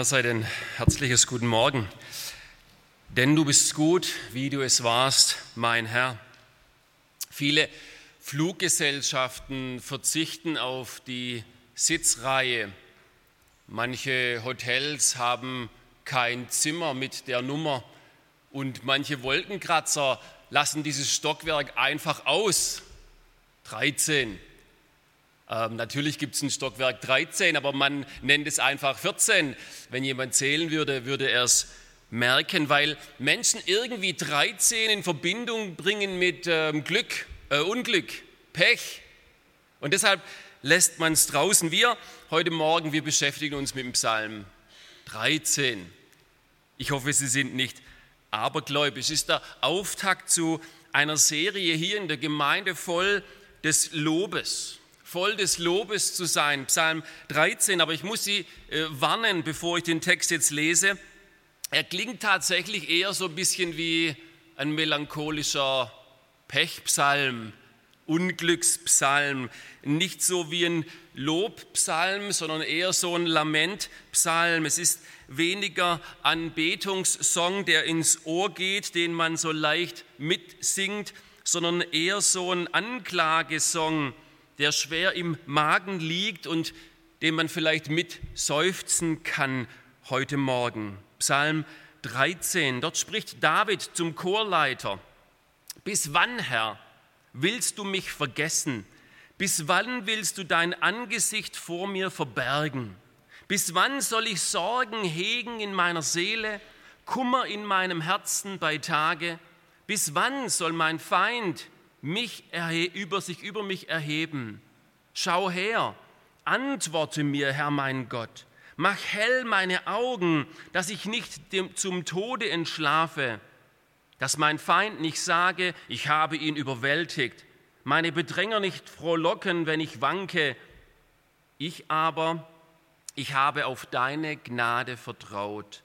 Meiner Seite ein herzliches Guten Morgen. Denn du bist gut, wie du es warst, mein Herr. Viele Fluggesellschaften verzichten auf die Sitzreihe. Manche Hotels haben kein Zimmer mit der Nummer und manche Wolkenkratzer lassen dieses Stockwerk einfach aus. 13. Ähm, natürlich gibt es ein Stockwerk 13, aber man nennt es einfach 14. Wenn jemand zählen würde, würde er es merken, weil Menschen irgendwie 13 in Verbindung bringen mit ähm, Glück, äh, Unglück, Pech. Und deshalb lässt man es draußen. Wir heute Morgen, wir beschäftigen uns mit dem Psalm 13. Ich hoffe, Sie sind nicht abergläubisch. Es ist der Auftakt zu einer Serie hier in der Gemeinde voll des Lobes voll des Lobes zu sein. Psalm 13, aber ich muss Sie äh, warnen, bevor ich den Text jetzt lese. Er klingt tatsächlich eher so ein bisschen wie ein melancholischer Pechpsalm, Unglückspsalm. Nicht so wie ein Lobpsalm, sondern eher so ein Lamentpsalm. Es ist weniger Anbetungssong, der ins Ohr geht, den man so leicht mitsingt, sondern eher so ein Anklagesong, der schwer im Magen liegt und den man vielleicht mit seufzen kann heute Morgen. Psalm 13, dort spricht David zum Chorleiter. Bis wann, Herr, willst du mich vergessen? Bis wann willst du dein Angesicht vor mir verbergen? Bis wann soll ich Sorgen hegen in meiner Seele, Kummer in meinem Herzen bei Tage? Bis wann soll mein Feind mich über sich über mich erheben. Schau her, antworte mir, Herr mein Gott. Mach hell meine Augen, dass ich nicht dem, zum Tode entschlafe, dass mein Feind nicht sage, ich habe ihn überwältigt, meine Bedränger nicht frohlocken, wenn ich wanke. Ich aber, ich habe auf deine Gnade vertraut.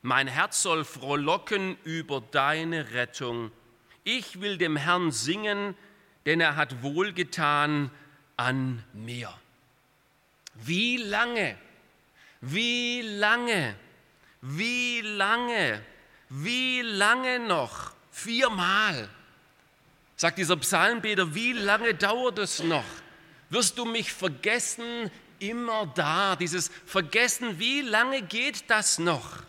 Mein Herz soll frohlocken über deine Rettung. Ich will dem Herrn singen, denn er hat wohlgetan an mir. Wie lange, wie lange, wie lange, wie lange noch? Viermal. Sagt dieser Psalmbeter, wie lange dauert es noch? Wirst du mich vergessen, immer da? Dieses Vergessen, wie lange geht das noch?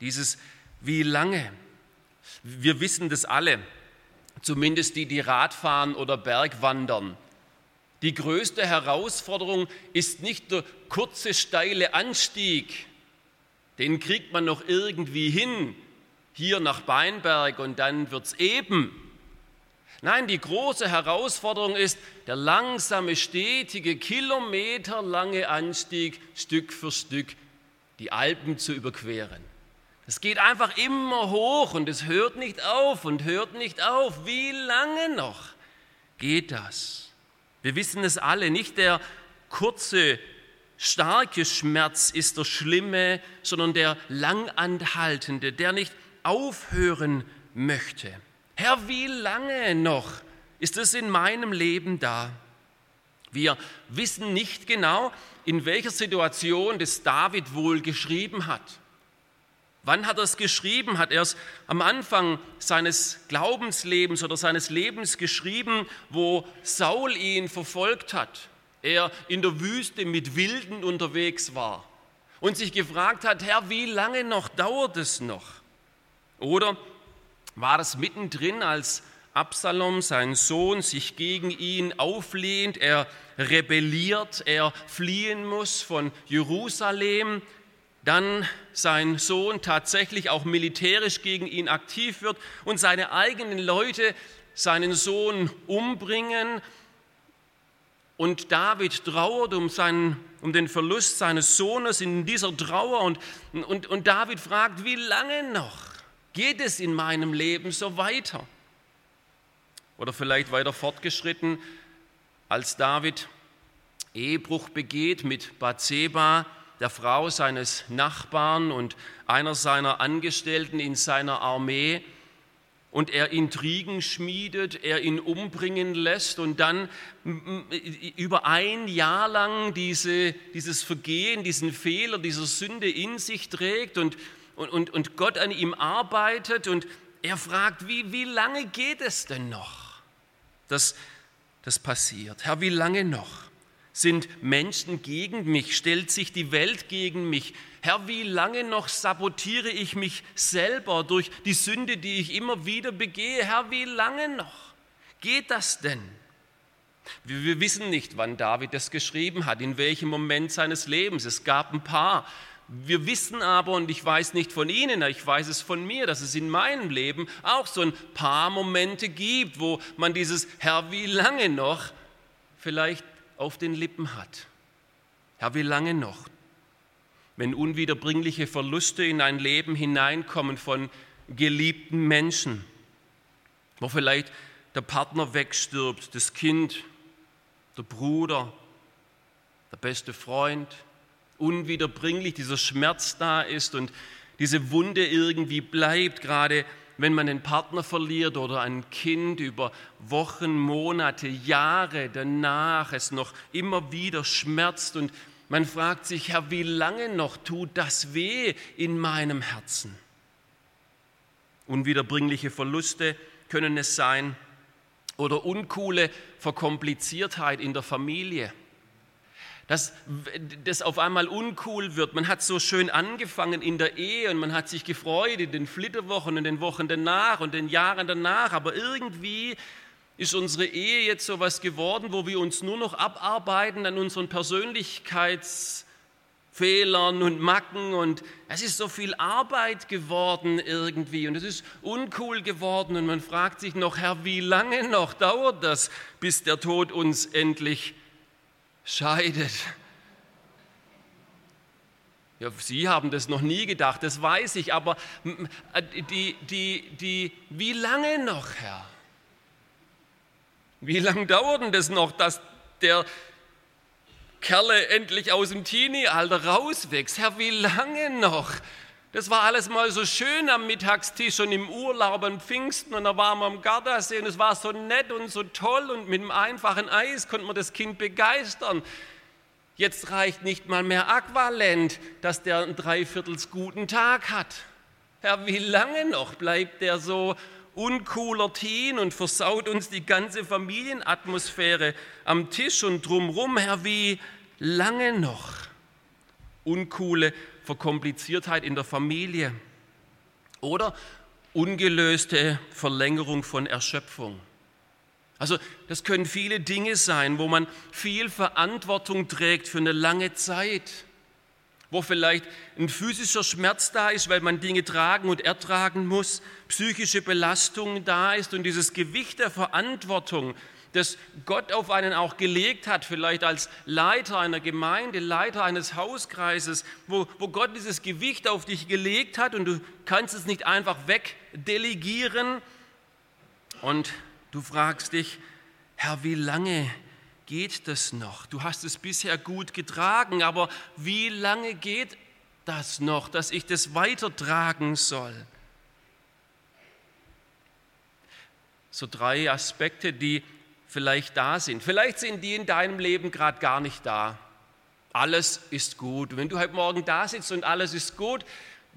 Dieses wie lange? Wir wissen das alle, zumindest die, die Radfahren oder Bergwandern. Die größte Herausforderung ist nicht der kurze, steile Anstieg, den kriegt man noch irgendwie hin, hier nach Beinberg und dann wird es eben. Nein, die große Herausforderung ist der langsame, stetige, kilometerlange Anstieg, Stück für Stück die Alpen zu überqueren. Es geht einfach immer hoch und es hört nicht auf und hört nicht auf. Wie lange noch geht das? Wir wissen es alle, nicht der kurze, starke Schmerz ist der schlimme, sondern der langanhaltende, der nicht aufhören möchte. Herr, wie lange noch ist es in meinem Leben da? Wir wissen nicht genau, in welcher Situation das David wohl geschrieben hat. Wann hat er es geschrieben? Hat er es am Anfang seines Glaubenslebens oder seines Lebens geschrieben, wo Saul ihn verfolgt hat? Er in der Wüste mit Wilden unterwegs war und sich gefragt hat, Herr, wie lange noch dauert es noch? Oder war das mittendrin, als Absalom, sein Sohn, sich gegen ihn auflehnt, er rebelliert, er fliehen muss von Jerusalem, dann sein Sohn tatsächlich auch militärisch gegen ihn aktiv wird und seine eigenen Leute seinen Sohn umbringen Und David trauert um, seinen, um den Verlust seines Sohnes in dieser Trauer. Und, und, und David fragt, wie lange noch geht es in meinem Leben so weiter? Oder vielleicht weiter fortgeschritten, als David Ehebruch begeht mit Bathseba, der Frau seines Nachbarn und einer seiner Angestellten in seiner Armee und er Intrigen schmiedet, er ihn umbringen lässt und dann über ein Jahr lang diese, dieses Vergehen, diesen Fehler, diese Sünde in sich trägt und, und, und Gott an ihm arbeitet und er fragt, wie, wie lange geht es denn noch, dass das passiert? Herr, wie lange noch? Sind Menschen gegen mich? Stellt sich die Welt gegen mich? Herr, wie lange noch sabotiere ich mich selber durch die Sünde, die ich immer wieder begehe? Herr, wie lange noch? Geht das denn? Wir, wissen nicht, wann David das geschrieben hat, in welchem Moment seines Lebens. Es gab ein paar. Wir wissen aber, und ich weiß nicht von Ihnen, ich weiß es von mir, dass es in meinem Leben auch so ein paar Momente gibt, wo man dieses Herr, wie lange noch vielleicht auf den Lippen hat. Herr, wie lange noch? Wenn unwiederbringliche Verluste in ein Leben hineinkommen von geliebten Menschen, wo vielleicht der Partner wegstirbt, das Kind, der Bruder, der beste Freund, unwiederbringlich dieser Schmerz da ist und diese Wunde irgendwie bleibt, gerade wenn man einen Partner verliert oder ein Kind über Wochen, Monate, Jahre danach es noch immer wieder schmerzt und man fragt sich, Herr, wie lange noch tut das weh in meinem Herzen? Unwiederbringliche Verluste können es sein oder uncoole Verkompliziertheit in der Familie dass das auf einmal uncool wird. Man hat so schön angefangen in der Ehe und man hat sich gefreut in den Flitterwochen und den Wochen danach und den Jahren danach, aber irgendwie ist unsere Ehe jetzt so was geworden, wo wir uns nur noch abarbeiten an unseren Persönlichkeitsfehlern und Macken. Und es ist so viel Arbeit geworden irgendwie und es ist uncool geworden. Und man fragt sich noch, Herr, wie lange noch dauert das, bis der Tod uns endlich scheidet. Ja, Sie haben das noch nie gedacht, das weiß ich, aber äh, die, die, die, wie lange noch, Herr? Wie lange dauert denn das noch, dass der Kerle endlich aus dem Teenie-Alter rauswächst? Herr, wie lange noch? Das war alles mal so schön am Mittagstisch und im Urlaub am Pfingsten und da waren wir am Gardasee und es war so nett und so toll und mit einem einfachen Eis konnte man das Kind begeistern. Jetzt reicht nicht mal mehr Aqualent, dass der einen dreiviertels guten Tag hat. Herr, wie lange noch bleibt der so uncooler Teen und versaut uns die ganze Familienatmosphäre am Tisch und drumrum? Herr, wie lange noch? Uncoole Verkompliziertheit in der Familie oder ungelöste Verlängerung von Erschöpfung. Also das können viele Dinge sein, wo man viel Verantwortung trägt für eine lange Zeit, wo vielleicht ein physischer Schmerz da ist, weil man Dinge tragen und ertragen muss, psychische Belastung da ist und dieses Gewicht der Verantwortung das Gott auf einen auch gelegt hat, vielleicht als Leiter einer Gemeinde, Leiter eines Hauskreises, wo, wo Gott dieses Gewicht auf dich gelegt hat und du kannst es nicht einfach wegdelegieren. Und du fragst dich, Herr, wie lange geht das noch? Du hast es bisher gut getragen, aber wie lange geht das noch, dass ich das weitertragen soll? So drei Aspekte, die vielleicht da sind. Vielleicht sind die in deinem Leben gerade gar nicht da. Alles ist gut. Wenn du heute Morgen da sitzt und alles ist gut,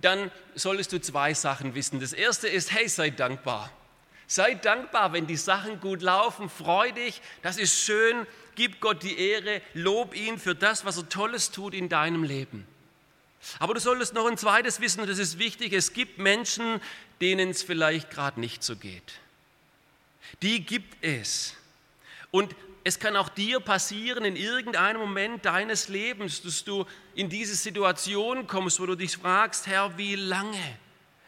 dann solltest du zwei Sachen wissen. Das erste ist, hey, sei dankbar. Sei dankbar, wenn die Sachen gut laufen, freu dich, das ist schön, gib Gott die Ehre, lob ihn für das, was er Tolles tut in deinem Leben. Aber du solltest noch ein zweites wissen, und das ist wichtig, es gibt Menschen, denen es vielleicht gerade nicht so geht. Die gibt es. Und es kann auch dir passieren in irgendeinem Moment deines Lebens, dass du in diese Situation kommst, wo du dich fragst, Herr, wie lange?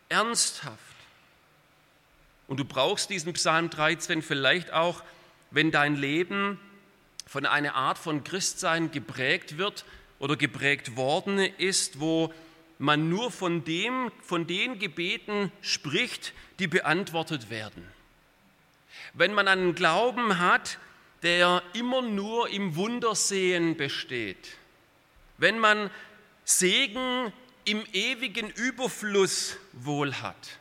Ernsthaft. Und du brauchst diesen Psalm 13 vielleicht auch, wenn dein Leben von einer Art von Christsein geprägt wird oder geprägt worden ist, wo man nur von, dem, von den Gebeten spricht, die beantwortet werden. Wenn man einen Glauben hat, der immer nur im Wundersehen besteht, wenn man Segen im ewigen Überfluss wohl hat,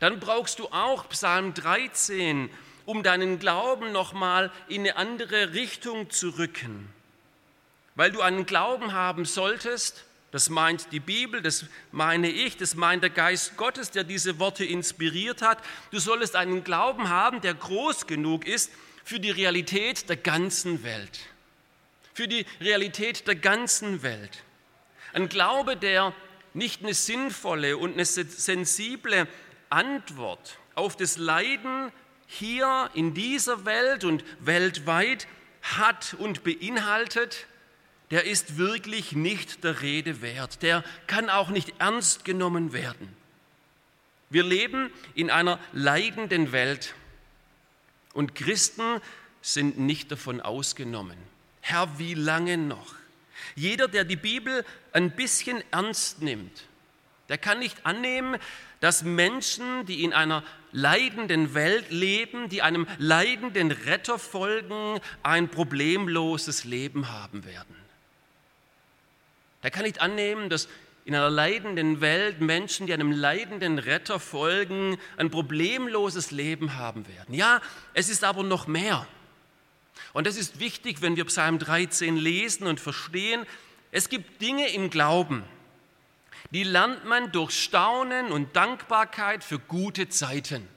dann brauchst du auch Psalm 13, um deinen Glauben nochmal in eine andere Richtung zu rücken. Weil du einen Glauben haben solltest, das meint die Bibel, das meine ich, das meint der Geist Gottes, der diese Worte inspiriert hat. Du solltest einen Glauben haben, der groß genug ist für die Realität der ganzen Welt. Für die Realität der ganzen Welt. Ein Glaube, der nicht eine sinnvolle und eine sensible Antwort auf das Leiden hier in dieser Welt und weltweit hat und beinhaltet, der ist wirklich nicht der Rede wert. Der kann auch nicht ernst genommen werden. Wir leben in einer leidenden Welt und Christen sind nicht davon ausgenommen. Herr, wie lange noch? Jeder, der die Bibel ein bisschen ernst nimmt, der kann nicht annehmen, dass Menschen, die in einer leidenden Welt leben, die einem leidenden Retter folgen, ein problemloses Leben haben werden. Der kann nicht annehmen, dass in einer leidenden Welt Menschen, die einem leidenden Retter folgen, ein problemloses Leben haben werden. Ja, es ist aber noch mehr. Und das ist wichtig, wenn wir Psalm 13 lesen und verstehen. Es gibt Dinge im Glauben, die lernt man durch Staunen und Dankbarkeit für gute Zeiten.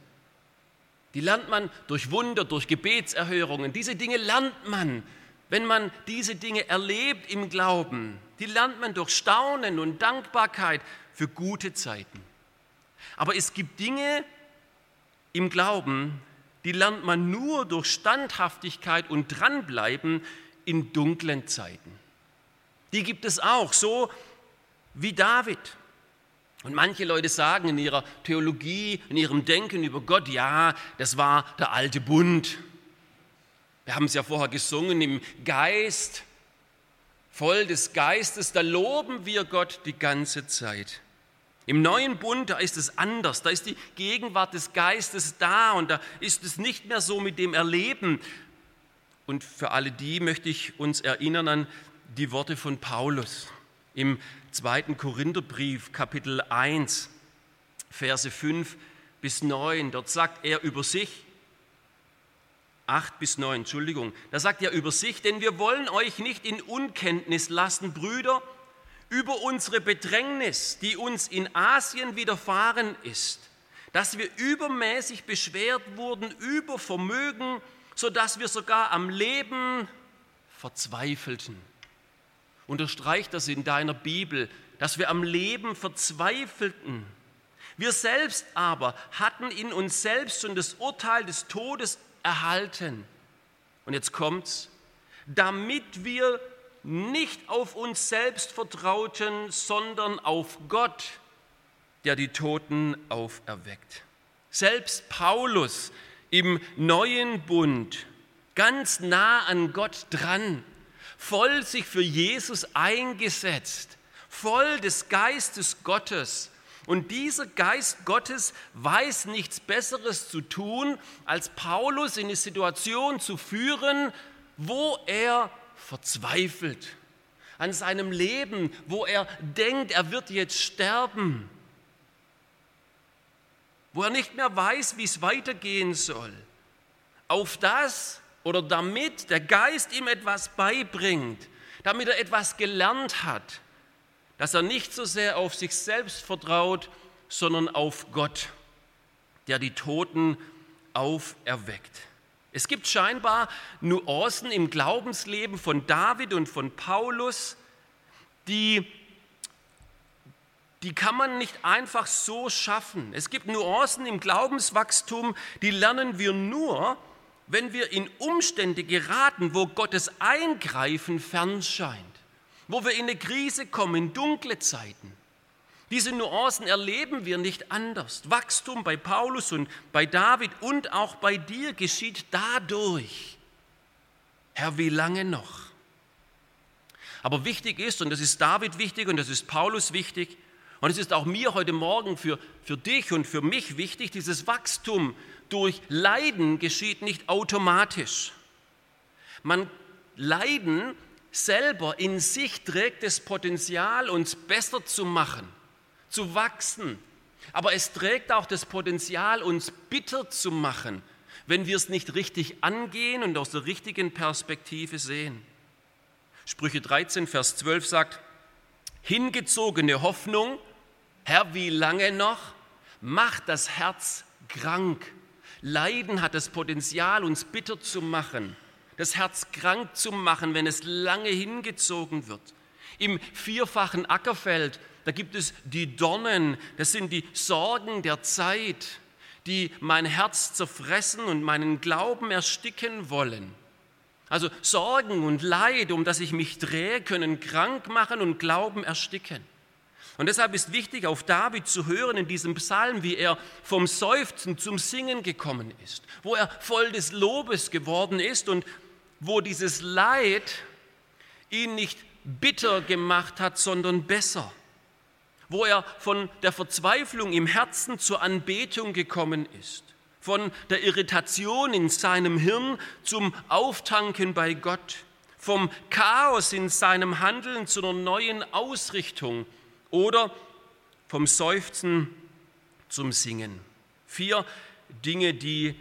Die lernt man durch Wunder, durch Gebetserhörungen. Diese Dinge lernt man, wenn man diese Dinge erlebt im Glauben die lernt man durch Staunen und Dankbarkeit für gute Zeiten. Aber es gibt Dinge im Glauben, die lernt man nur durch Standhaftigkeit und Dranbleiben in dunklen Zeiten. Die gibt es auch, so wie David. Und manche Leute sagen in ihrer Theologie, in ihrem Denken über Gott, ja, das war der alte Bund. Wir haben es ja vorher gesungen im Geist voll des Geistes, da loben wir Gott die ganze Zeit. Im neuen Bund, da ist es anders, da ist die Gegenwart des Geistes da und da ist es nicht mehr so mit dem Erleben. Und für alle die möchte ich uns erinnern an die Worte von Paulus im zweiten Korintherbrief, Kapitel 1, Verse 5 bis 9. Dort sagt er über sich, 8 bis 9, Entschuldigung. Da sagt er über sich, denn wir wollen euch nicht in Unkenntnis lassen, Brüder, über unsere Bedrängnis, die uns in Asien widerfahren ist, dass wir übermäßig beschwert wurden über Vermögen, sodass wir sogar am Leben verzweifelten. Unterstreicht das in deiner Bibel, dass wir am Leben verzweifelten. Wir selbst aber hatten in uns selbst schon das Urteil des Todes erhalten. Und jetzt kommt's, damit wir nicht auf uns selbst vertrauten, sondern auf Gott, der die Toten auferweckt. Selbst Paulus im neuen Bund, ganz nah an Gott dran, voll sich für Jesus eingesetzt, voll des Geistes Gottes, und dieser Geist Gottes weiß nichts Besseres zu tun, als Paulus in eine Situation zu führen, wo er verzweifelt an seinem Leben, wo er denkt, er wird jetzt sterben, wo er nicht mehr weiß, wie es weitergehen soll. Auf das oder damit der Geist ihm etwas beibringt, damit er etwas gelernt hat, dass er nicht so sehr auf sich selbst vertraut, sondern auf Gott, der die Toten auferweckt. Es gibt scheinbar Nuancen im Glaubensleben von David und von Paulus, die, die kann man nicht einfach so schaffen. Es gibt Nuancen im Glaubenswachstum, die lernen wir nur, wenn wir in Umstände geraten, wo Gottes Eingreifen fern scheint wo wir in eine Krise kommen, in dunkle Zeiten. Diese Nuancen erleben wir nicht anders. Wachstum bei Paulus und bei David und auch bei dir geschieht dadurch, Herr, wie lange noch? Aber wichtig ist, und das ist David wichtig und das ist Paulus wichtig, und es ist auch mir heute Morgen für, für dich und für mich wichtig, dieses Wachstum durch Leiden geschieht nicht automatisch. Man Leiden selber in sich trägt das Potenzial, uns besser zu machen, zu wachsen. Aber es trägt auch das Potenzial, uns bitter zu machen, wenn wir es nicht richtig angehen und aus der richtigen Perspektive sehen. Sprüche 13, Vers 12 sagt, hingezogene Hoffnung, Herr, wie lange noch, macht das Herz krank. Leiden hat das Potenzial, uns bitter zu machen das Herz krank zu machen, wenn es lange hingezogen wird. Im vierfachen Ackerfeld, da gibt es die Dornen, das sind die Sorgen der Zeit, die mein Herz zerfressen und meinen Glauben ersticken wollen. Also Sorgen und Leid, um das ich mich drehe, können krank machen und Glauben ersticken. Und deshalb ist wichtig, auf David zu hören in diesem Psalm, wie er vom Seufzen zum Singen gekommen ist, wo er voll des Lobes geworden ist und wo dieses Leid ihn nicht bitter gemacht hat, sondern besser, wo er von der Verzweiflung im Herzen zur Anbetung gekommen ist, von der Irritation in seinem Hirn zum Auftanken bei Gott, vom Chaos in seinem Handeln zu einer neuen Ausrichtung. Oder vom Seufzen zum Singen. Vier Dinge, die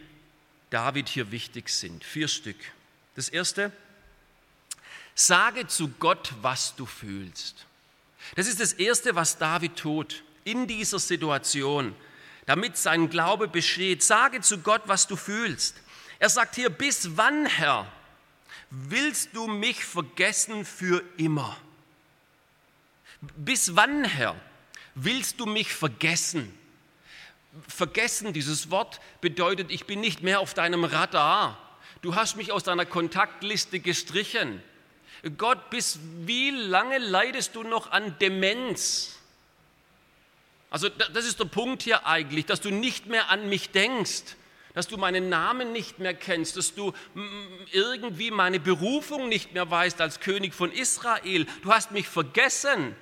David hier wichtig sind, vier Stück. Das erste, sage zu Gott, was du fühlst. Das ist das erste, was David tut in dieser Situation, damit sein Glaube besteht. Sage zu Gott, was du fühlst. Er sagt hier, bis wann, Herr, willst du mich vergessen für immer? Bis wann, Herr, willst du mich vergessen? Vergessen, dieses Wort bedeutet, ich bin nicht mehr auf deinem Radar du hast mich aus deiner Kontaktliste gestrichen. Gott, bis wie lange leidest du noch an Demenz? Also das ist der Punkt hier eigentlich, dass du nicht mehr an mich denkst, dass du meinen Namen nicht mehr kennst, dass du irgendwie meine Berufung nicht mehr weißt als König von Israel. Du hast mich vergessen.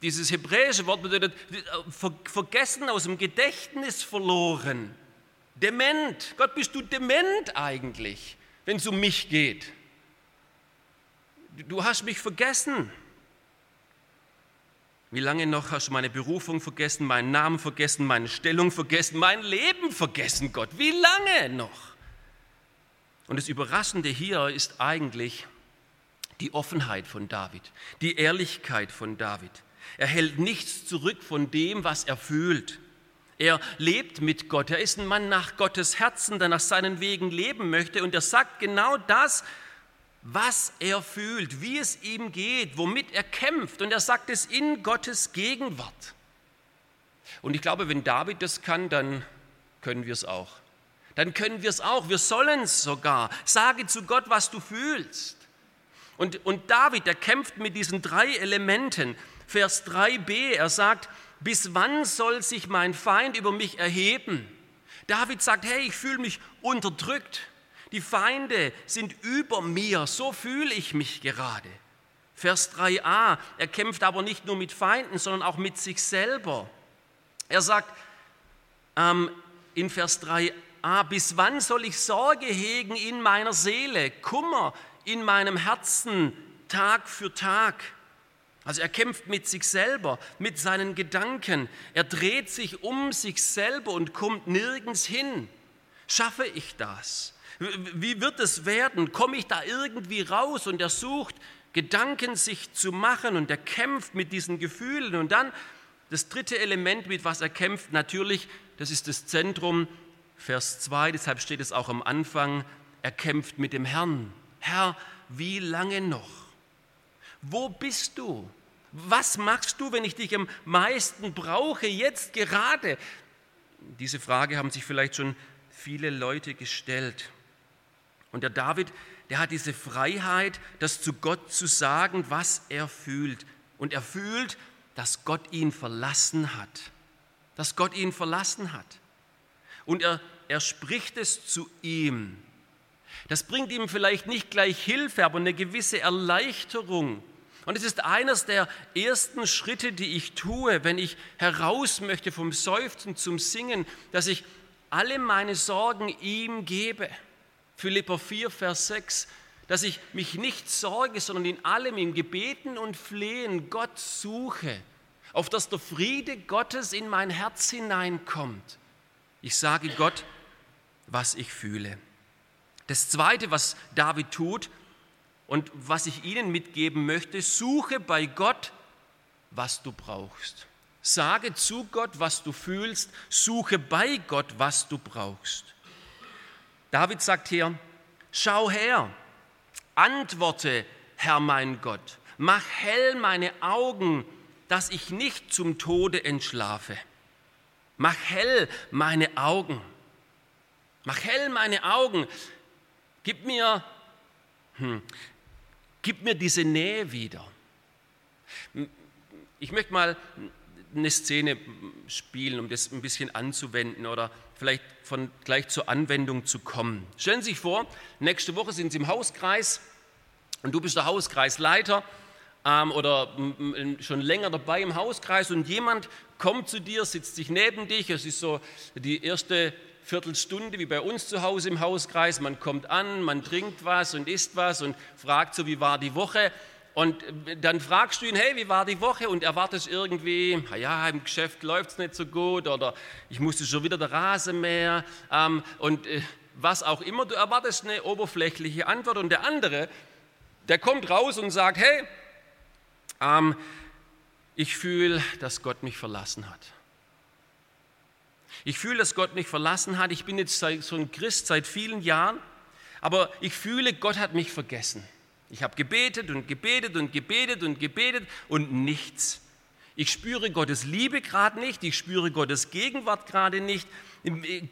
Dieses hebräische Wort bedeutet äh, vergessen, aus dem Gedächtnis verloren. Dement. Gott, bist du dement eigentlich, wenn es um mich geht? Du hast mich vergessen. Wie lange noch hast du meine Berufung vergessen, meinen Namen vergessen, meine Stellung vergessen, mein Leben vergessen, Gott? Wie lange noch? Und das Überraschende hier ist eigentlich die Offenheit von David, die Ehrlichkeit von David. Er hält nichts zurück von dem, was er fühlt. Er lebt mit Gott. Er ist ein Mann nach Gottes Herzen, der nach seinen Wegen leben möchte. Und er sagt genau das, was er fühlt, wie es ihm geht, womit er kämpft. Und er sagt es in Gottes Gegenwart. Und ich glaube, wenn David das kann, dann können wir es auch. Dann können wir es auch. Wir sollen es sogar. Sage zu Gott, was du fühlst. Und, und David, der kämpft mit diesen drei Elementen. Vers 3b, er sagt, bis wann soll sich mein Feind über mich erheben? David sagt, hey, ich fühle mich unterdrückt. Die Feinde sind über mir, so fühle ich mich gerade. Vers 3a, er kämpft aber nicht nur mit Feinden, sondern auch mit sich selber. Er sagt ähm, in Vers 3a, bis wann soll ich Sorge hegen in meiner Seele, Kummer in meinem Herzen Tag für Tag? Also er kämpft mit sich selber, mit seinen Gedanken. Er dreht sich um sich selber und kommt nirgends hin. Schaffe ich das? Wie wird es werden? Komme ich da irgendwie raus? Und er sucht Gedanken sich zu machen und er kämpft mit diesen Gefühlen. Und dann das dritte Element, mit was er kämpft, natürlich, das ist das Zentrum, Vers 2, deshalb steht es auch am Anfang, er kämpft mit dem Herrn. Herr, wie lange noch? Wo bist du? Was machst du, wenn ich dich am meisten brauche, jetzt gerade? Diese Frage haben sich vielleicht schon viele Leute gestellt. Und der David, der hat diese Freiheit, das zu Gott zu sagen, was er fühlt. Und er fühlt, dass Gott ihn verlassen hat. Dass Gott ihn verlassen hat. Und er, er spricht es zu ihm. Das bringt ihm vielleicht nicht gleich Hilfe, aber eine gewisse Erleichterung. Und es ist eines der ersten Schritte, die ich tue, wenn ich heraus möchte vom Seufzen zum Singen, dass ich alle meine Sorgen ihm gebe. Philipper 4, Vers 6, dass ich mich nicht sorge, sondern in allem im Gebeten und Flehen Gott suche, auf dass der Friede Gottes in mein Herz hineinkommt. Ich sage Gott, was ich fühle. Das Zweite, was David tut und was ich Ihnen mitgeben möchte, suche bei Gott, was du brauchst. Sage zu Gott, was du fühlst, suche bei Gott, was du brauchst. David sagt hier, schau her, antworte, Herr mein Gott, mach hell meine Augen, dass ich nicht zum Tode entschlafe. Mach hell meine Augen. Mach hell meine Augen. Gib mir, hm, gib mir diese Nähe wieder. Ich möchte mal eine Szene spielen, um das ein bisschen anzuwenden oder vielleicht von gleich zur Anwendung zu kommen. Stellen Sie sich vor, nächste Woche sind Sie im Hauskreis und du bist der Hauskreisleiter ähm, oder schon länger dabei im Hauskreis und jemand kommt zu dir, sitzt sich neben dich, es ist so die erste Viertelstunde wie bei uns zu Hause im Hauskreis. Man kommt an, man trinkt was und isst was und fragt so, wie war die Woche? Und dann fragst du ihn, hey, wie war die Woche? Und erwartest irgendwie, ja, im Geschäft läuft es nicht so gut oder ich musste schon wieder der Rasenmäher ähm, und äh, was auch immer. Du erwartest eine oberflächliche Antwort. Und der andere, der kommt raus und sagt, hey, ähm, ich fühle, dass Gott mich verlassen hat. Ich fühle, dass Gott mich verlassen hat. Ich bin jetzt so ein Christ seit vielen Jahren, aber ich fühle, Gott hat mich vergessen. Ich habe gebetet und gebetet und gebetet und gebetet und nichts. Ich spüre Gottes Liebe gerade nicht, ich spüre Gottes Gegenwart gerade nicht.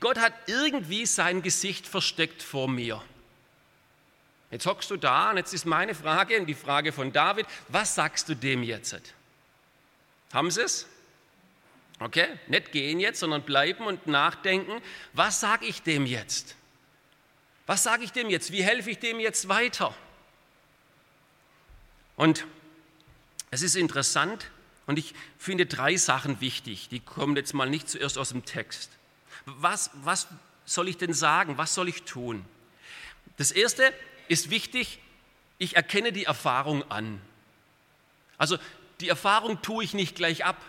Gott hat irgendwie sein Gesicht versteckt vor mir. Jetzt hockst du da und jetzt ist meine Frage und die Frage von David, was sagst du dem jetzt? Haben sie es? Okay, nicht gehen jetzt, sondern bleiben und nachdenken, was sage ich dem jetzt? Was sage ich dem jetzt? Wie helfe ich dem jetzt weiter? Und es ist interessant und ich finde drei Sachen wichtig, die kommen jetzt mal nicht zuerst aus dem Text. Was, was soll ich denn sagen? Was soll ich tun? Das Erste ist wichtig, ich erkenne die Erfahrung an. Also die Erfahrung tue ich nicht gleich ab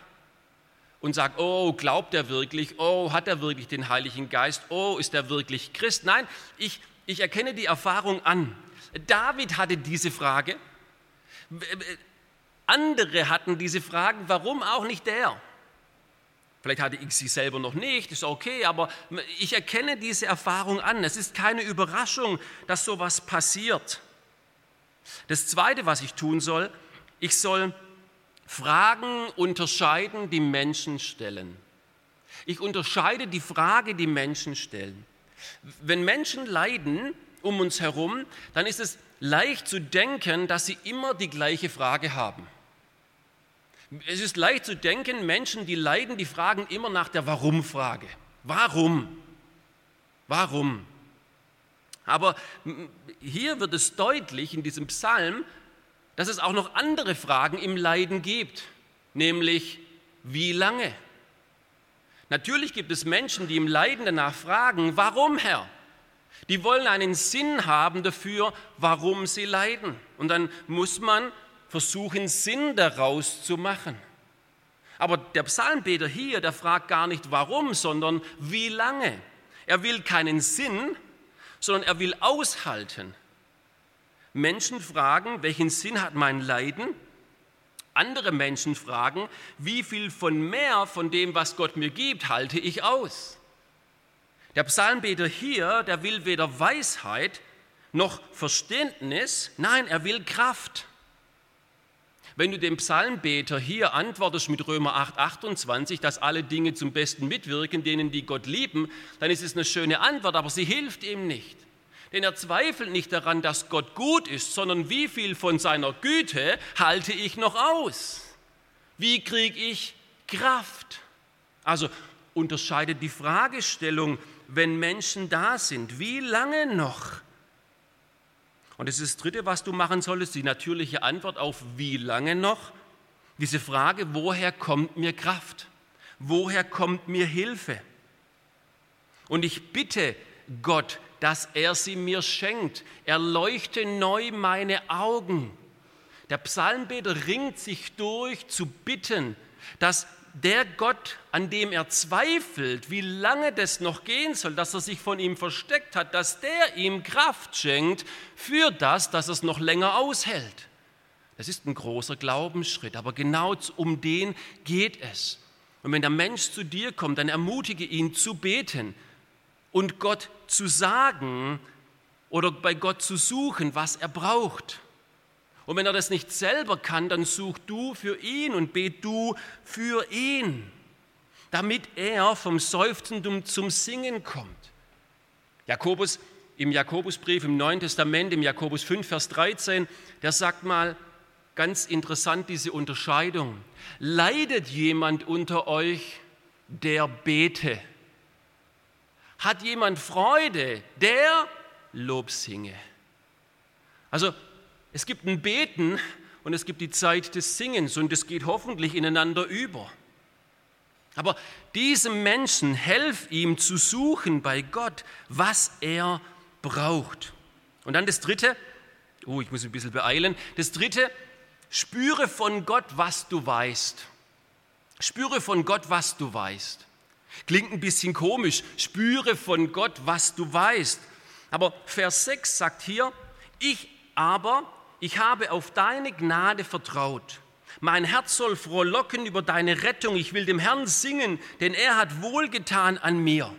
und sage, oh, glaubt er wirklich? Oh, hat er wirklich den Heiligen Geist? Oh, ist er wirklich Christ? Nein, ich, ich erkenne die Erfahrung an. David hatte diese Frage. Andere hatten diese Fragen, warum auch nicht der? Vielleicht hatte ich sie selber noch nicht, ist okay, aber ich erkenne diese Erfahrung an. Es ist keine Überraschung, dass sowas passiert. Das Zweite, was ich tun soll, ich soll Fragen unterscheiden, die Menschen stellen. Ich unterscheide die Frage, die Menschen stellen. Wenn Menschen leiden um uns herum, dann ist es leicht zu denken, dass sie immer die gleiche Frage haben. Es ist leicht zu denken, Menschen, die leiden, die fragen immer nach der Warum-Frage. Warum? Warum? Aber hier wird es deutlich in diesem Psalm, dass es auch noch andere Fragen im Leiden gibt, nämlich wie lange? Natürlich gibt es Menschen, die im Leiden danach fragen, warum Herr? Die wollen einen Sinn haben dafür, warum sie leiden. Und dann muss man versuchen, Sinn daraus zu machen. Aber der Psalmbeter hier, der fragt gar nicht warum, sondern wie lange. Er will keinen Sinn, sondern er will aushalten. Menschen fragen, welchen Sinn hat mein Leiden? Andere Menschen fragen, wie viel von mehr von dem, was Gott mir gibt, halte ich aus? Der Psalmbeter hier, der will weder Weisheit noch Verständnis, nein, er will Kraft. Wenn du dem Psalmbeter hier antwortest mit Römer 8, 28, dass alle Dinge zum Besten mitwirken, denen die Gott lieben, dann ist es eine schöne Antwort, aber sie hilft ihm nicht. Denn er zweifelt nicht daran, dass Gott gut ist, sondern wie viel von seiner Güte halte ich noch aus? Wie kriege ich Kraft? Also unterscheidet die Fragestellung, wenn Menschen da sind, wie lange noch? Und das ist das Dritte, was du machen solltest, die natürliche Antwort auf wie lange noch. Diese Frage, woher kommt mir Kraft? Woher kommt mir Hilfe? Und ich bitte Gott, dass er sie mir schenkt. Erleuchte neu meine Augen. Der Psalmbeter ringt sich durch zu bitten, dass der Gott, an dem er zweifelt, wie lange das noch gehen soll, dass er sich von ihm versteckt hat, dass der ihm Kraft schenkt für das, dass es noch länger aushält. Das ist ein großer Glaubensschritt, aber genau um den geht es. Und wenn der Mensch zu dir kommt, dann ermutige ihn zu beten und Gott zu sagen oder bei Gott zu suchen, was er braucht. Und wenn er das nicht selber kann, dann such du für ihn und bet du für ihn, damit er vom Seufzen zum Singen kommt. Jakobus im Jakobusbrief im Neuen Testament, im Jakobus 5, Vers 13, der sagt mal ganz interessant diese Unterscheidung. Leidet jemand unter euch, der bete? Hat jemand Freude, der Lob singe? Also es gibt ein Beten und es gibt die Zeit des Singens und es geht hoffentlich ineinander über. Aber diesem Menschen helf ihm zu suchen bei Gott, was er braucht. Und dann das Dritte, oh, ich muss mich ein bisschen beeilen, das Dritte, spüre von Gott, was du weißt. Spüre von Gott, was du weißt. Klingt ein bisschen komisch, spüre von Gott, was du weißt. Aber Vers 6 sagt hier, ich aber ich habe auf deine Gnade vertraut. Mein Herz soll frohlocken über deine Rettung. Ich will dem Herrn singen, denn er hat wohlgetan an mir.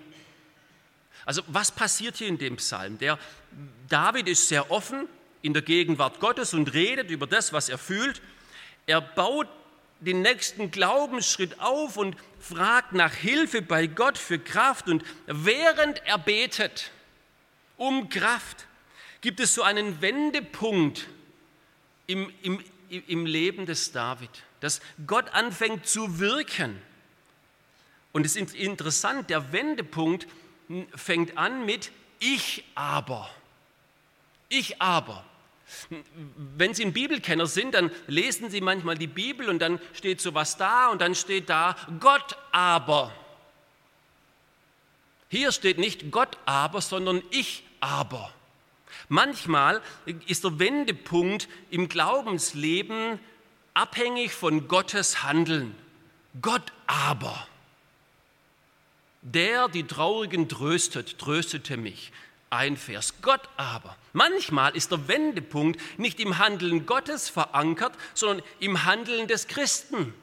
Also was passiert hier in dem Psalm? Der David ist sehr offen in der Gegenwart Gottes und redet über das, was er fühlt. Er baut den nächsten Glaubensschritt auf und fragt nach Hilfe bei Gott für Kraft. Und während er betet um Kraft, gibt es so einen Wendepunkt im, im, im Leben des David, dass Gott anfängt zu wirken. Und es ist interessant, der Wendepunkt fängt an mit Ich aber. Ich aber. Wenn Sie ein Bibelkenner sind, dann lesen Sie manchmal die Bibel und dann steht sowas da und dann steht da Gott aber. Hier steht nicht Gott aber, sondern ich aber. Manchmal ist der Wendepunkt im Glaubensleben abhängig von Gottes Handeln. Gott aber, der die Traurigen tröstet, tröstete mich. Ein Vers. Gott aber. Manchmal ist der Wendepunkt nicht im Handeln Gottes verankert, sondern im Handeln des Christen.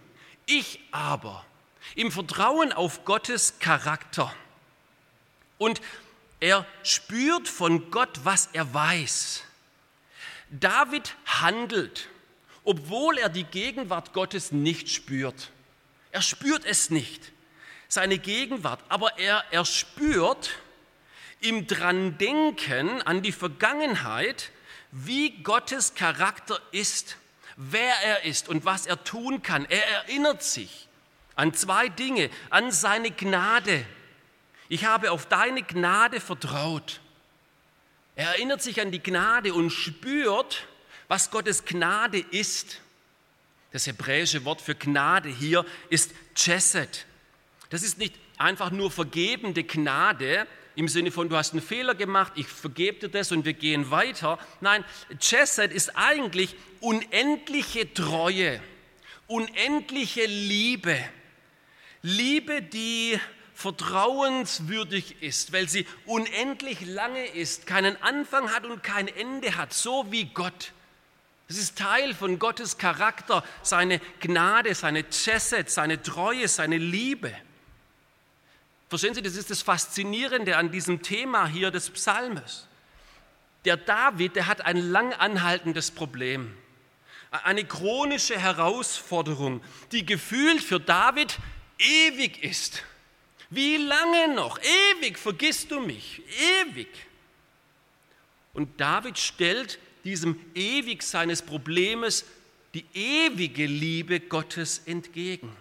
Ich aber. Im Vertrauen auf Gottes Charakter. Und er spürt von Gott, was er weiß. David handelt, obwohl er die Gegenwart Gottes nicht spürt. Er spürt es nicht, seine Gegenwart, aber er, er spürt im Dran-Denken an die Vergangenheit, wie Gottes Charakter ist, wer er ist und was er tun kann. Er erinnert sich an zwei Dinge, an seine Gnade ich habe auf deine Gnade vertraut. Er erinnert sich an die Gnade und spürt, was Gottes Gnade ist. Das hebräische Wort für Gnade hier ist Chesed. Das ist nicht einfach nur vergebende Gnade im Sinne von, du hast einen Fehler gemacht, ich vergebe dir das und wir gehen weiter. Nein, Chesed ist eigentlich unendliche Treue, unendliche Liebe. Liebe, die vertrauenswürdig ist, weil sie unendlich lange ist, keinen Anfang hat und kein Ende hat, so wie Gott. Es ist Teil von Gottes Charakter, seine Gnade, seine Chesed, seine Treue, seine Liebe. Verstehen Sie, das ist das Faszinierende an diesem Thema hier des Psalmes. Der David, der hat ein lang anhaltendes Problem, eine chronische Herausforderung, die gefühlt für David ewig ist. Wie lange noch? Ewig vergisst du mich. Ewig. Und David stellt diesem ewig seines Problems die ewige Liebe Gottes entgegen.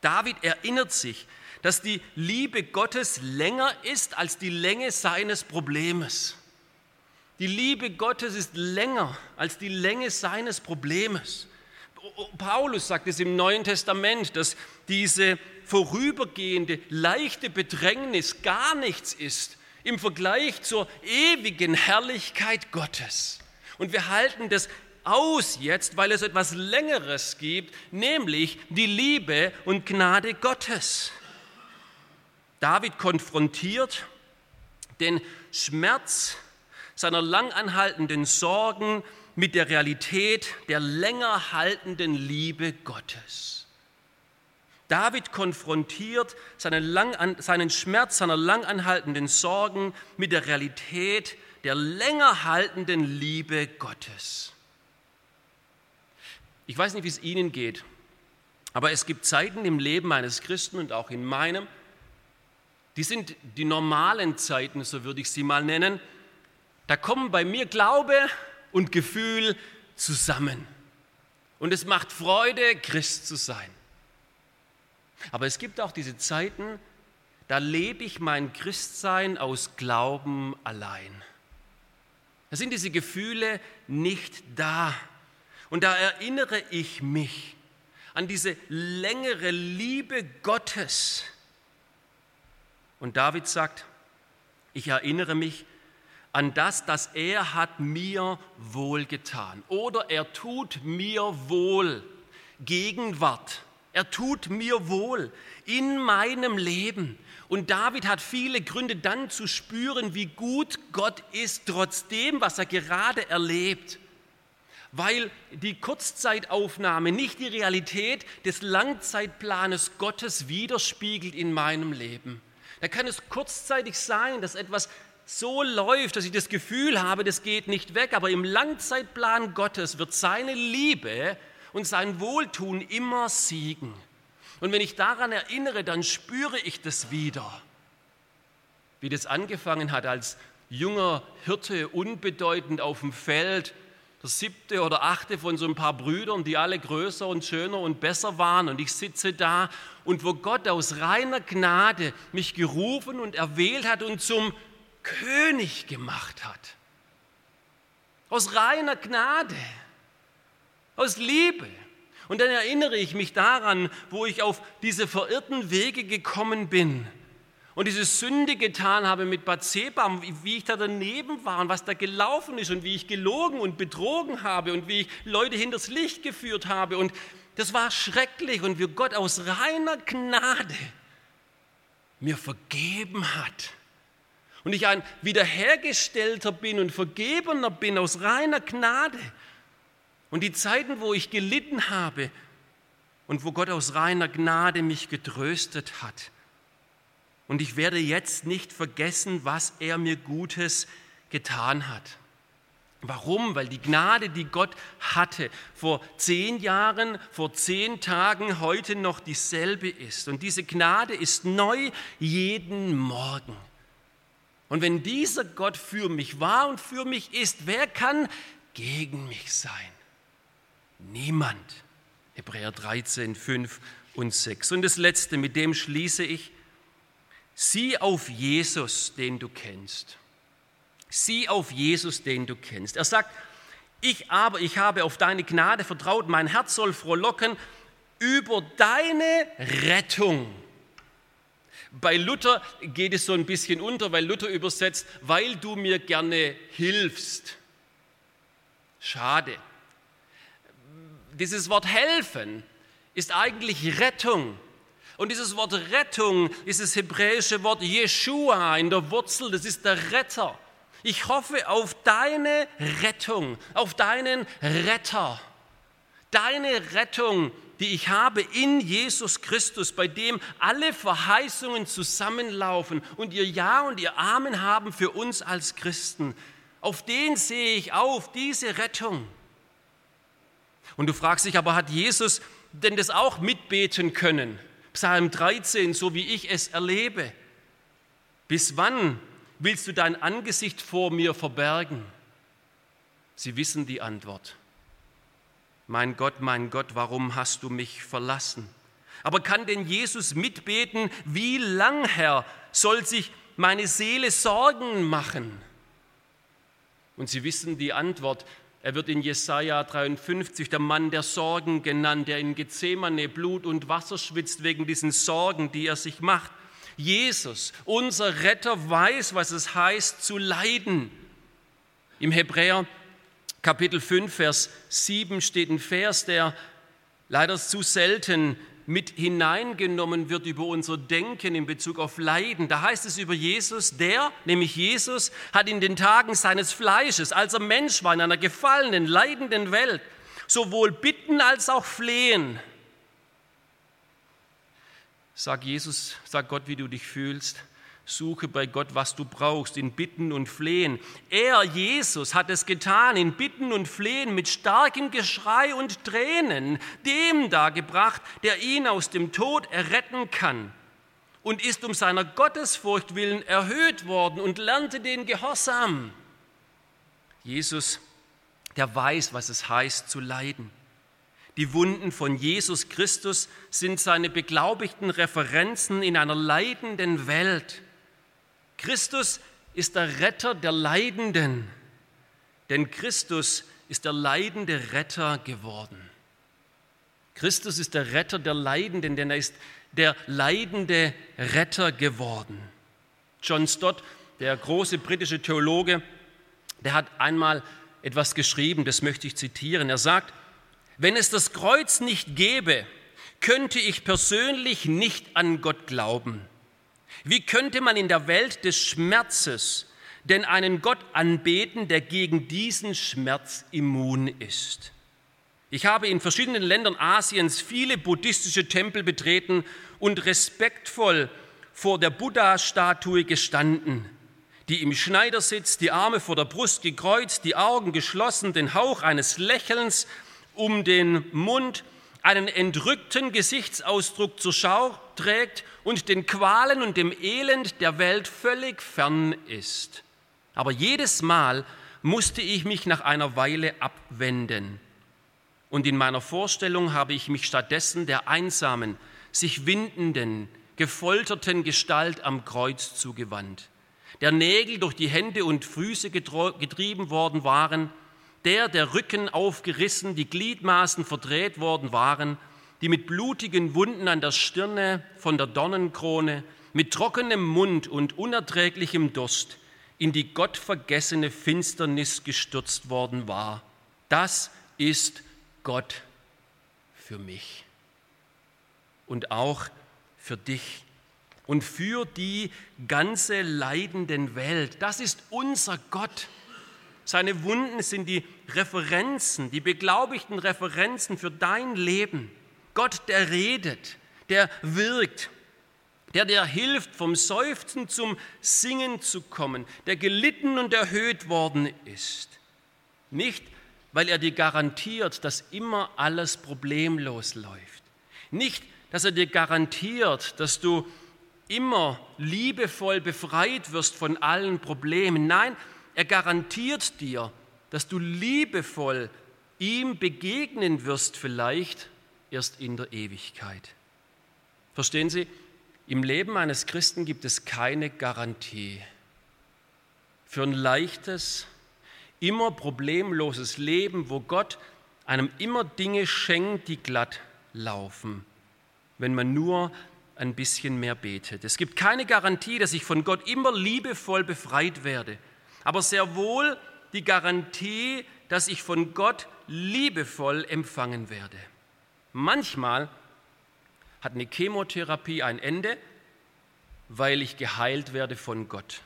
David erinnert sich, dass die Liebe Gottes länger ist als die Länge seines Problems. Die Liebe Gottes ist länger als die Länge seines Problems. Paulus sagt es im Neuen Testament, dass diese vorübergehende, leichte Bedrängnis gar nichts ist im Vergleich zur ewigen Herrlichkeit Gottes. Und wir halten das aus jetzt, weil es etwas Längeres gibt, nämlich die Liebe und Gnade Gottes. David konfrontiert den Schmerz seiner langanhaltenden Sorgen mit der Realität der länger haltenden Liebe Gottes. David konfrontiert seinen, lang, seinen Schmerz seiner langanhaltenden Sorgen mit der Realität der länger haltenden Liebe Gottes. Ich weiß nicht, wie es Ihnen geht, aber es gibt Zeiten im Leben eines Christen und auch in meinem, die sind die normalen Zeiten, so würde ich sie mal nennen. Da kommen bei mir Glaube und Gefühl zusammen. Und es macht Freude, Christ zu sein. Aber es gibt auch diese Zeiten, da lebe ich mein Christsein aus Glauben allein. Da sind diese Gefühle nicht da. Und da erinnere ich mich an diese längere Liebe Gottes, und David sagt, ich erinnere mich an das, dass er hat mir wohlgetan oder er tut mir wohl. Gegenwart. Er tut mir wohl in meinem Leben. Und David hat viele Gründe dann zu spüren, wie gut Gott ist, trotzdem, was er gerade erlebt. Weil die Kurzzeitaufnahme nicht die Realität des Langzeitplanes Gottes widerspiegelt in meinem Leben. Da kann es kurzzeitig sein, dass etwas so läuft, dass ich das Gefühl habe, das geht nicht weg, aber im Langzeitplan Gottes wird seine Liebe und sein Wohltun immer siegen. Und wenn ich daran erinnere, dann spüre ich das wieder, wie das angefangen hat als junger Hirte, unbedeutend auf dem Feld, der siebte oder achte von so ein paar Brüdern, die alle größer und schöner und besser waren. Und ich sitze da und wo Gott aus reiner Gnade mich gerufen und erwählt hat und zum König gemacht hat. Aus reiner Gnade, aus Liebe. Und dann erinnere ich mich daran, wo ich auf diese verirrten Wege gekommen bin und diese Sünde getan habe mit Bathseba, wie ich da daneben war und was da gelaufen ist und wie ich gelogen und betrogen habe und wie ich Leute hinters Licht geführt habe. Und das war schrecklich und wie Gott aus reiner Gnade mir vergeben hat. Und ich ein wiederhergestellter bin und vergebener bin aus reiner Gnade. Und die Zeiten, wo ich gelitten habe und wo Gott aus reiner Gnade mich getröstet hat und ich werde jetzt nicht vergessen, was er mir Gutes getan hat. Warum? Weil die Gnade, die Gott hatte vor zehn Jahren, vor zehn Tagen, heute noch dieselbe ist. Und diese Gnade ist neu jeden Morgen. Und wenn dieser Gott für mich war und für mich ist, wer kann gegen mich sein? Niemand. Hebräer 13, 5 und 6. Und das Letzte, mit dem schließe ich. Sieh auf Jesus, den du kennst. Sieh auf Jesus, den du kennst. Er sagt, ich aber, ich habe auf deine Gnade vertraut, mein Herz soll frohlocken über deine Rettung. Bei Luther geht es so ein bisschen unter, weil Luther übersetzt, weil du mir gerne hilfst. Schade. Dieses Wort helfen ist eigentlich Rettung. Und dieses Wort Rettung ist das hebräische Wort Jeshua in der Wurzel, das ist der Retter. Ich hoffe auf deine Rettung, auf deinen Retter. Deine Rettung, die ich habe in Jesus Christus, bei dem alle Verheißungen zusammenlaufen und ihr Ja und ihr Amen haben für uns als Christen. Auf den sehe ich auf, diese Rettung. Und du fragst dich aber, hat Jesus denn das auch mitbeten können? Psalm 13, so wie ich es erlebe. Bis wann willst du dein Angesicht vor mir verbergen? Sie wissen die Antwort. Mein Gott, mein Gott, warum hast du mich verlassen? Aber kann denn Jesus mitbeten, wie lang, Herr, soll sich meine Seele Sorgen machen? Und Sie wissen die Antwort. Er wird in Jesaja 53 der Mann der Sorgen genannt, der in Gethsemane Blut und Wasser schwitzt wegen diesen Sorgen, die er sich macht. Jesus, unser Retter, weiß, was es heißt zu leiden. Im Hebräer Kapitel 5, Vers 7 steht ein Vers, der leider zu selten mit hineingenommen wird über unser Denken in Bezug auf Leiden. Da heißt es über Jesus, der, nämlich Jesus, hat in den Tagen seines Fleisches, als er Mensch war in einer gefallenen, leidenden Welt, sowohl bitten als auch flehen. Sag Jesus, sag Gott, wie du dich fühlst. Suche bei Gott, was du brauchst, in Bitten und Flehen. Er, Jesus, hat es getan, in Bitten und Flehen, mit starkem Geschrei und Tränen, dem dargebracht, der ihn aus dem Tod erretten kann. Und ist um seiner Gottesfurcht willen erhöht worden und lernte den Gehorsam. Jesus, der weiß, was es heißt zu leiden. Die Wunden von Jesus Christus sind seine beglaubigten Referenzen in einer leidenden Welt. Christus ist der Retter der Leidenden, denn Christus ist der leidende Retter geworden. Christus ist der Retter der Leidenden, denn er ist der leidende Retter geworden. John Stott, der große britische Theologe, der hat einmal etwas geschrieben, das möchte ich zitieren. Er sagt, wenn es das Kreuz nicht gäbe, könnte ich persönlich nicht an Gott glauben. Wie könnte man in der Welt des Schmerzes denn einen Gott anbeten, der gegen diesen Schmerz immun ist? Ich habe in verschiedenen Ländern Asiens viele buddhistische Tempel betreten und respektvoll vor der Buddha-Statue gestanden, die im Schneidersitz, die Arme vor der Brust gekreuzt, die Augen geschlossen, den Hauch eines Lächelns um den Mund, einen entrückten Gesichtsausdruck zur Schau trägt und den Qualen und dem Elend der Welt völlig fern ist. Aber jedes Mal musste ich mich nach einer Weile abwenden. Und in meiner Vorstellung habe ich mich stattdessen der einsamen, sich windenden, gefolterten Gestalt am Kreuz zugewandt, der Nägel durch die Hände und Füße getrieben worden waren, der der Rücken aufgerissen, die Gliedmaßen verdreht worden waren, die mit blutigen Wunden an der Stirne von der Dornenkrone, mit trockenem Mund und unerträglichem Durst in die gottvergessene Finsternis gestürzt worden war. Das ist Gott für mich und auch für dich und für die ganze leidenden Welt. Das ist unser Gott. Seine Wunden sind die Referenzen, die beglaubigten Referenzen für dein Leben. Gott, der redet, der wirkt, der dir hilft, vom Seufzen zum Singen zu kommen, der gelitten und erhöht worden ist. Nicht, weil er dir garantiert, dass immer alles problemlos läuft. Nicht, dass er dir garantiert, dass du immer liebevoll befreit wirst von allen Problemen. Nein, er garantiert dir, dass du liebevoll ihm begegnen wirst, vielleicht erst in der Ewigkeit. Verstehen Sie, im Leben eines Christen gibt es keine Garantie für ein leichtes, immer problemloses Leben, wo Gott einem immer Dinge schenkt, die glatt laufen, wenn man nur ein bisschen mehr betet. Es gibt keine Garantie, dass ich von Gott immer liebevoll befreit werde aber sehr wohl die Garantie, dass ich von Gott liebevoll empfangen werde. Manchmal hat eine Chemotherapie ein Ende, weil ich geheilt werde von Gott.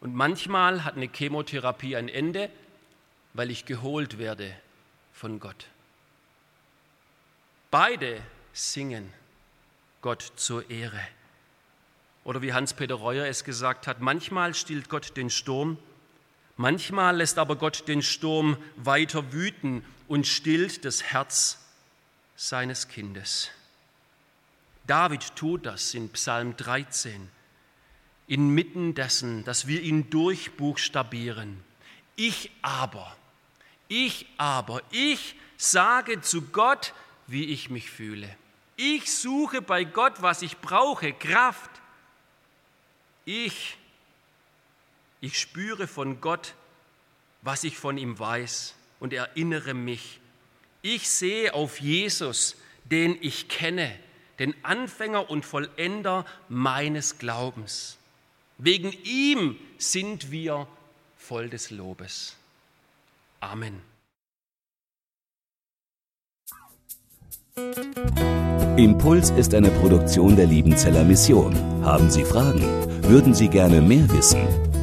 Und manchmal hat eine Chemotherapie ein Ende, weil ich geholt werde von Gott. Beide singen Gott zur Ehre. Oder wie Hans-Peter Reuer es gesagt hat, manchmal stillt Gott den Sturm, manchmal lässt aber Gott den Sturm weiter wüten und stillt das Herz seines Kindes. David tut das in Psalm 13, inmitten dessen, dass wir ihn durchbuchstabieren. Ich aber, ich aber, ich sage zu Gott, wie ich mich fühle. Ich suche bei Gott, was ich brauche, Kraft, ich, ich spüre von Gott was ich von ihm weiß und erinnere mich. Ich sehe auf Jesus, den ich kenne, den Anfänger und Vollender meines Glaubens. Wegen ihm sind wir voll des Lobes. Amen. Impuls ist eine Produktion der Liebenzeller Mission. Haben Sie Fragen? Würden Sie gerne mehr wissen?